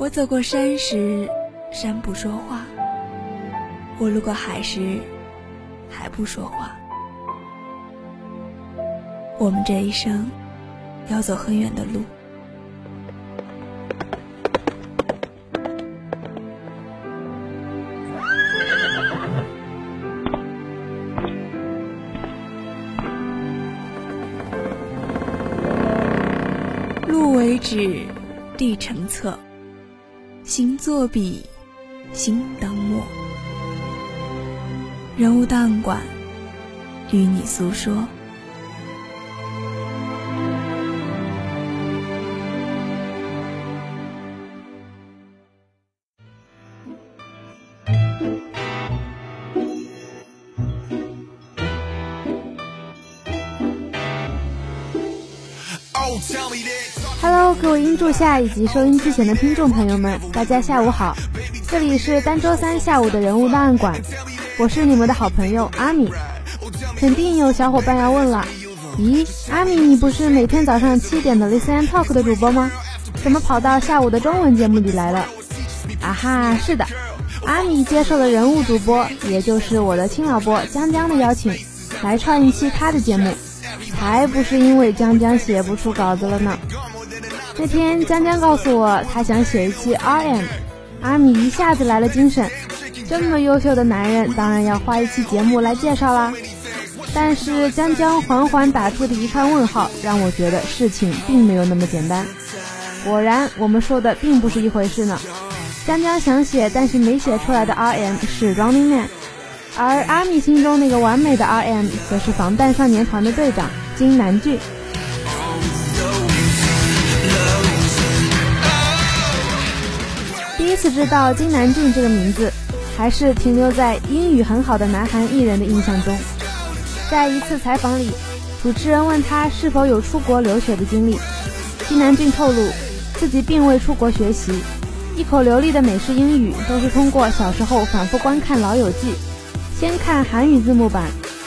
我走过山时，山不说话；我路过海时，海不说话。我们这一生要走很远的路，路为纸，地成册。心作笔，心当墨。人物档案馆，与你诉说。各位音柱下以及收音机前的听众朋友们，大家下午好！这里是单周三下午的人物档案馆，我是你们的好朋友阿米。肯定有小伙伴要问了，咦，阿米，你不是每天早上七点的 Listen Talk 的主播吗？怎么跑到下午的中文节目里来了？啊哈，是的，阿米接受了人物主播，也就是我的亲老播江江的邀请，来串一期他的节目。才不是因为江江写不出稿子了呢。那天江江告诉我，他想写一期 RM，阿米一下子来了精神。这么优秀的男人，当然要花一期节目来介绍啦。但是江江缓缓打出的一串问号，让我觉得事情并没有那么简单。果然，我们说的并不是一回事呢。江江想写但是没写出来的 RM 是 Running Man。而阿米心中那个完美的 RM，则是防弹少年团的队长金南俊。第一次知道金南俊这个名字，还是停留在英语很好的南韩艺人的印象中。在一次采访里，主持人问他是否有出国留学的经历，金南俊透露自己并未出国学习，一口流利的美式英语都是通过小时候反复观看《老友记》。先看韩语字幕版，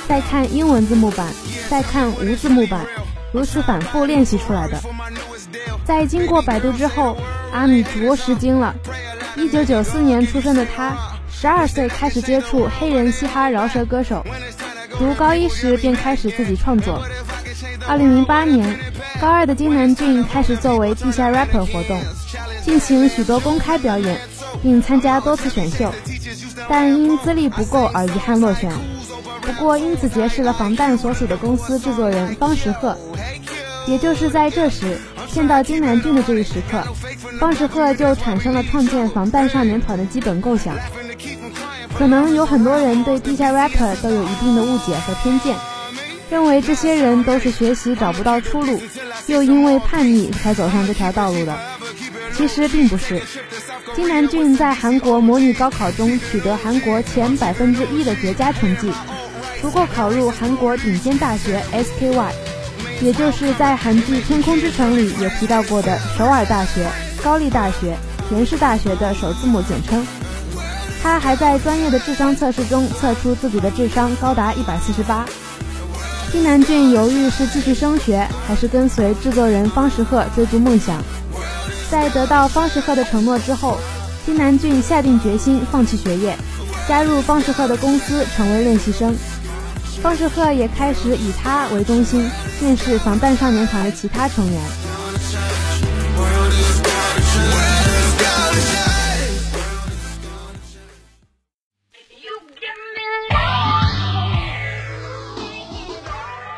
再看英文字幕版，再看无字幕版，如此反复练习出来的。在经过百度之后，阿米着实惊了。一九九四年出生的他，十二岁开始接触黑人嘻哈饶舌歌手，读高一时便开始自己创作。二零零八年，高二的金南俊开始作为地下 rapper 活动，进行许多公开表演，并参加多次选秀。但因资历不够而遗憾落选。不过因此结识了防弹所属的公司制作人方时赫。也就是在这时，见到金南俊的这一时刻，方时赫就产生了创建防弹少年团的基本构想。可能有很多人对地下 rapper 都有一定的误解和偏见，认为这些人都是学习找不到出路，又因为叛逆才走上这条道路的。其实并不是。金南俊在韩国模拟高考中取得韩国前百分之一的绝佳成绩，足够考入韩国顶尖大学 SKY，也就是在韩剧《天空之城》里也提到过的首尔大学、高丽大学、延世大学的首字母简称。他还在专业的智商测试中测出自己的智商高达一百四十八。金南俊犹豫是继续升学，还是跟随制作人方时赫追逐梦想。在得到方时赫的承诺之后，金南俊下定决心放弃学业，加入方时赫的公司成为练习生。方世赫也开始以他为中心面试防弹少年团的其他成员。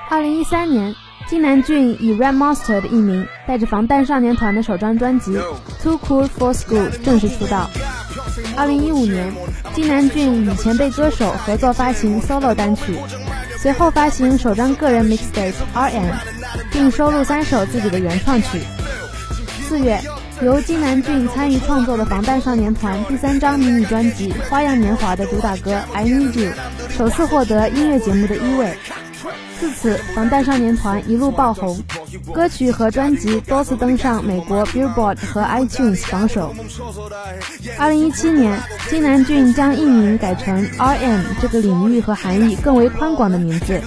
二零一三年。金南俊以 Red Monster 的艺名，带着防弹少年团的首张专辑《Too Cool for School》正式出道。二零一五年，金南俊与前辈歌手合作发行 solo 单曲，随后发行首张个人 mixtape《RM》，并收录三首自己的原创曲。四月，由金南俊参与创作的防弹少年团第三张迷你专辑《花样年华》的主打歌《I Need You》首次获得音乐节目的一位。自此，防弹少年团一路爆红，歌曲和专辑多次登上美国 Billboard 和 iTunes 榜首。二零一七年，金南俊将艺名改成 RM 这个领域和含义更为宽广的名字。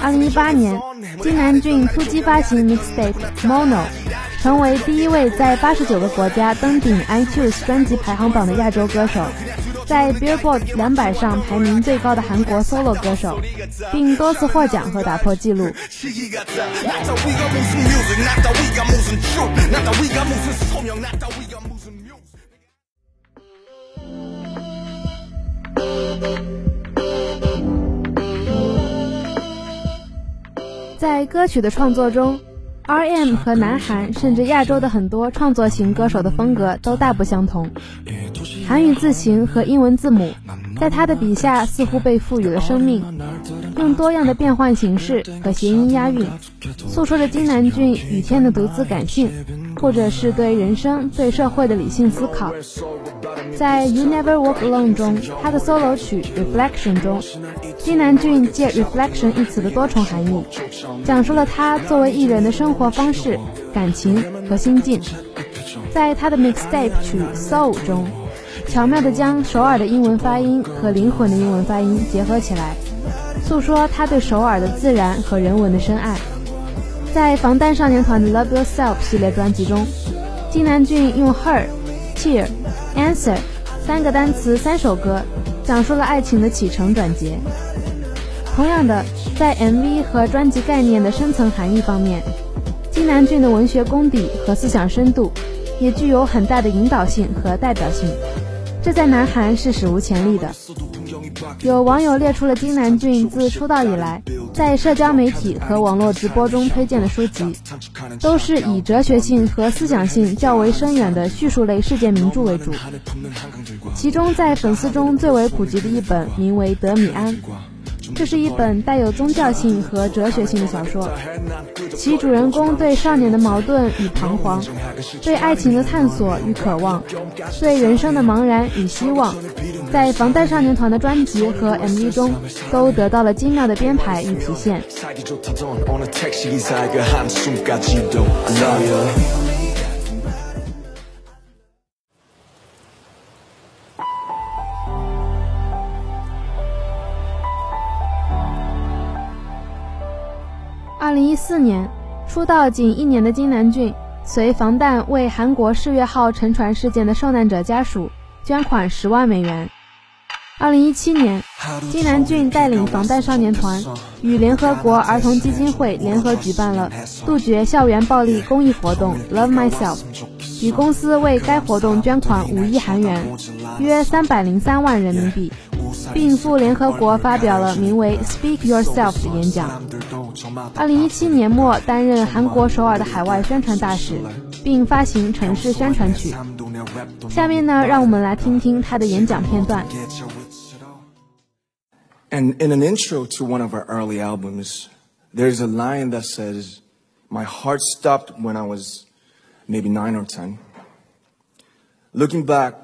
二零一八年，金南俊突击发行 Mixtape Mono，成为第一位在八十九个国家登顶 iTunes 专辑排行榜的亚洲歌手。在 Billboard 两百上排名最高的韩国 solo 歌手，并多次获奖和打破纪录。在歌曲的创作中，R.M 和南韩甚至亚洲的很多创作型歌手的风格都大不相同。韩语字形和英文字母，在他的笔下似乎被赋予了生命，用多样的变换形式和谐音押韵，诉说着金南俊雨天的独自感性，或者是对人生、对社会的理性思考。在《You Never Walk Alone》中，他的 solo 曲《Reflection》中，金南俊借 “reflection” 一词的多重含义，讲述了他作为艺人的生活方式、感情和心境。在他的 mixtape 曲《Soul》中。巧妙地将首尔的英文发音和灵魂的英文发音结合起来，诉说他对首尔的自然和人文的深爱。在防弹少年团的《Love Yourself》系列专辑中，金南俊用《Her》、《Tear》、《Answer》三个单词三首歌，讲述了爱情的起承转结。同样的，在 MV 和专辑概念的深层含义方面，金南俊的文学功底和思想深度，也具有很大的引导性和代表性。这在南韩是史无前例的。有网友列出了金南俊自出道以来在社交媒体和网络直播中推荐的书籍，都是以哲学性和思想性较为深远的叙述类世界名著为主。其中，在粉丝中最为普及的一本名为《德米安》。这是一本带有宗教性和哲学性的小说，其主人公对少年的矛盾与彷徨，对爱情的探索与渴望，对人生的茫然与希望，在防弹少年团的专辑和 MV 中都得到了精妙的编排与体现。四年，出道仅一年的金南俊，随防弹为韩国世越号沉船事件的受难者家属捐款十万美元。二零一七年，金南俊带领防弹少年团与联合国儿童基金会联合举办了杜绝校园暴力公益活动 Love Myself，与公司为该活动捐款五亿韩元，约三百零三万人民币。并赴联合国发表了名为《Speak Yourself》的演讲。二零一七年末，担任韩国首尔的海外宣传大使，并发行城市宣传曲。下面呢，让我们来听听他的演讲片段。And in an intro to one of our early albums, there's a line that says, My heart stopped when I was maybe nine or ten. Looking back,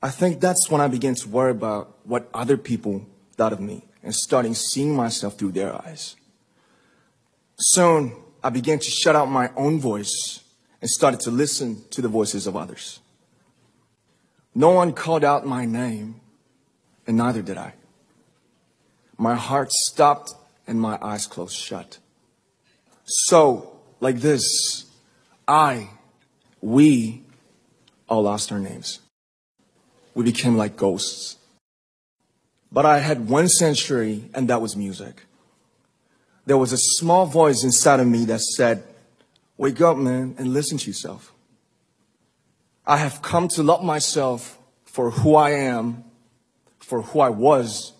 I think that's when I began to worry about what other people thought of me and starting seeing myself through their eyes. Soon, I began to shut out my own voice and started to listen to the voices of others. No one called out my name, and neither did I. My heart stopped and my eyes closed shut. So, like this, I, we all lost our names we became like ghosts. But I had one century, and that was music. There was a small voice inside of me that said, Wake up, man, and listen to yourself. I have come to love myself for who I am, for who I was,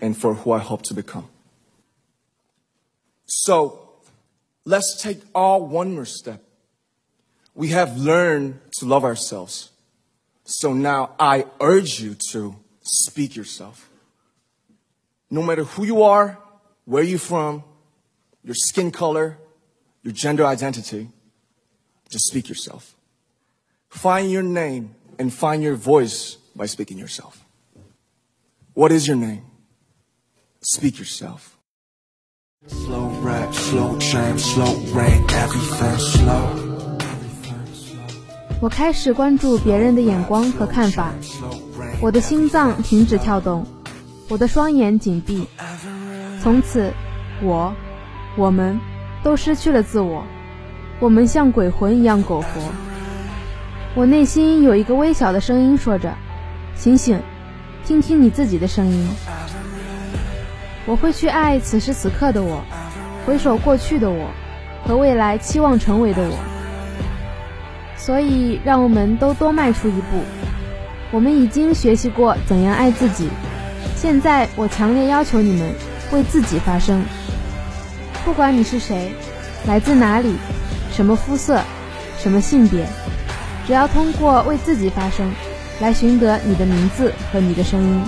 and for who I hope to become. So, let's take all one more step. We have learned to love ourselves. So now I urge you to speak yourself No matter who you are, where you're from, your skin color, your gender identity, just speak yourself. Find your name and find your voice by speaking yourself. What is your name? Speak yourself. Slow rap, slow jam, slow rain, everything slow. 我开始关注别人的眼光和看法，我的心脏停止跳动， 我的双眼紧闭。从此，我，我们都失去了自我，我们像鬼魂一样苟活。我内心有一个微小的声音说着：“醒醒，听听你自己的声音。”我会去爱此时此刻的我，回首过去的我，和未来期望成为的我。所以，让我们都多迈出一步。我们已经学习过怎样爱自己，现在我强烈要求你们为自己发声。不管你是谁，来自哪里，什么肤色，什么性别，只要通过为自己发声，来寻得你的名字和你的声音。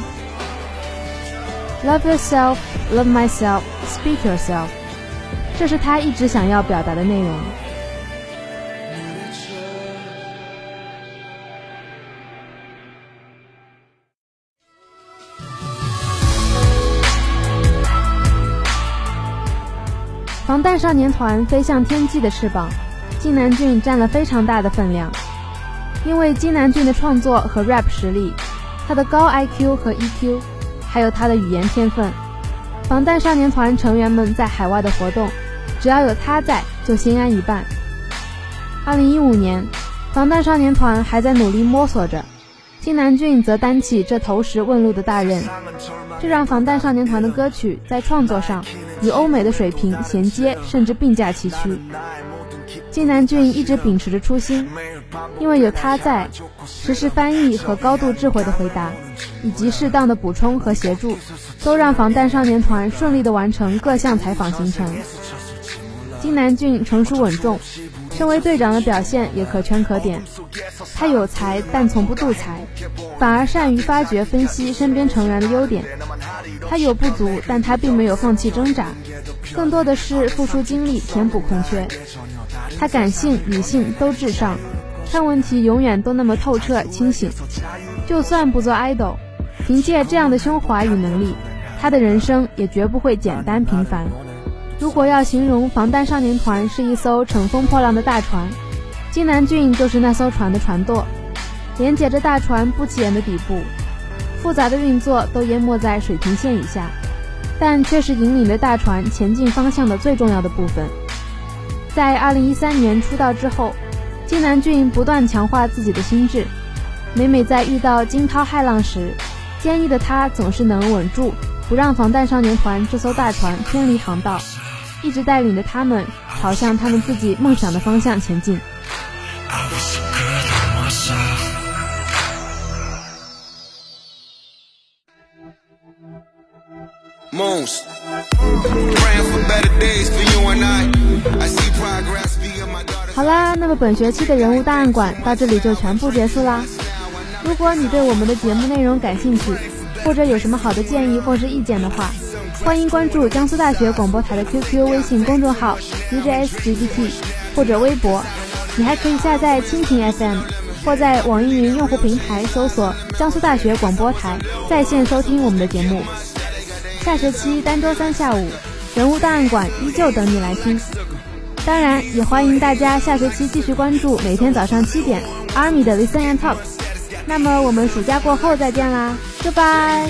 Love yourself, love myself, speak yourself。这是他一直想要表达的内容。防弹少年团飞向天际的翅膀，金南俊占了非常大的分量。因为金南俊的创作和 rap 实力，他的高 IQ 和 EQ，还有他的语言天分，防弹少年团成员们在海外的活动，只要有他在，就心安一半。二零一五年，防弹少年团还在努力摸索着，金南俊则担起这投石问路的大任，这让防弹少年团的歌曲在创作上。与欧美的水平衔接，甚至并驾齐驱。金南俊一直秉持着初心，因为有他在，实时翻译和高度智慧的回答，以及适当的补充和协助，都让防弹少年团顺利地完成各项采访行程。金南俊成熟稳重，身为队长的表现也可圈可点。他有才，但从不妒才，反而善于发掘、分析身边成员的优点。他有不足，但他并没有放弃挣扎，更多的是付出精力填补空缺。他感性、理性都至上，看问题永远都那么透彻清醒。就算不做 idol，凭借这样的胸怀与能力，他的人生也绝不会简单平凡。如果要形容防弹少年团是一艘乘风破浪的大船，金南俊就是那艘船的船舵，连接着大船不起眼的底部。复杂的运作都淹没在水平线以下，但却是引领着大船前进方向的最重要的部分。在2013年出道之后，金南俊不断强化自己的心智，每每在遇到惊涛骇浪时，坚毅的他总是能稳住，不让防弹少年团这艘大船偏离航道，一直带领着他们朝向他们自己梦想的方向前进。好啦，那么本学期的人物档案馆到这里就全部结束啦。如果你对我们的节目内容感兴趣，或者有什么好的建议或是意见的话，欢迎关注江苏大学广播台的 QQ 微信公众号 DJSGBT 或者微博。你还可以下载蜻蜓 FM，或在网易云用户平台搜索江苏大学广播台，在线收听我们的节目。下学期单周三下午，人物档案馆依旧等你来听。当然，也欢迎大家下学期继续关注每天早上七点阿米的 Listen and Talk。那么我们暑假过后再见啦，Goodbye。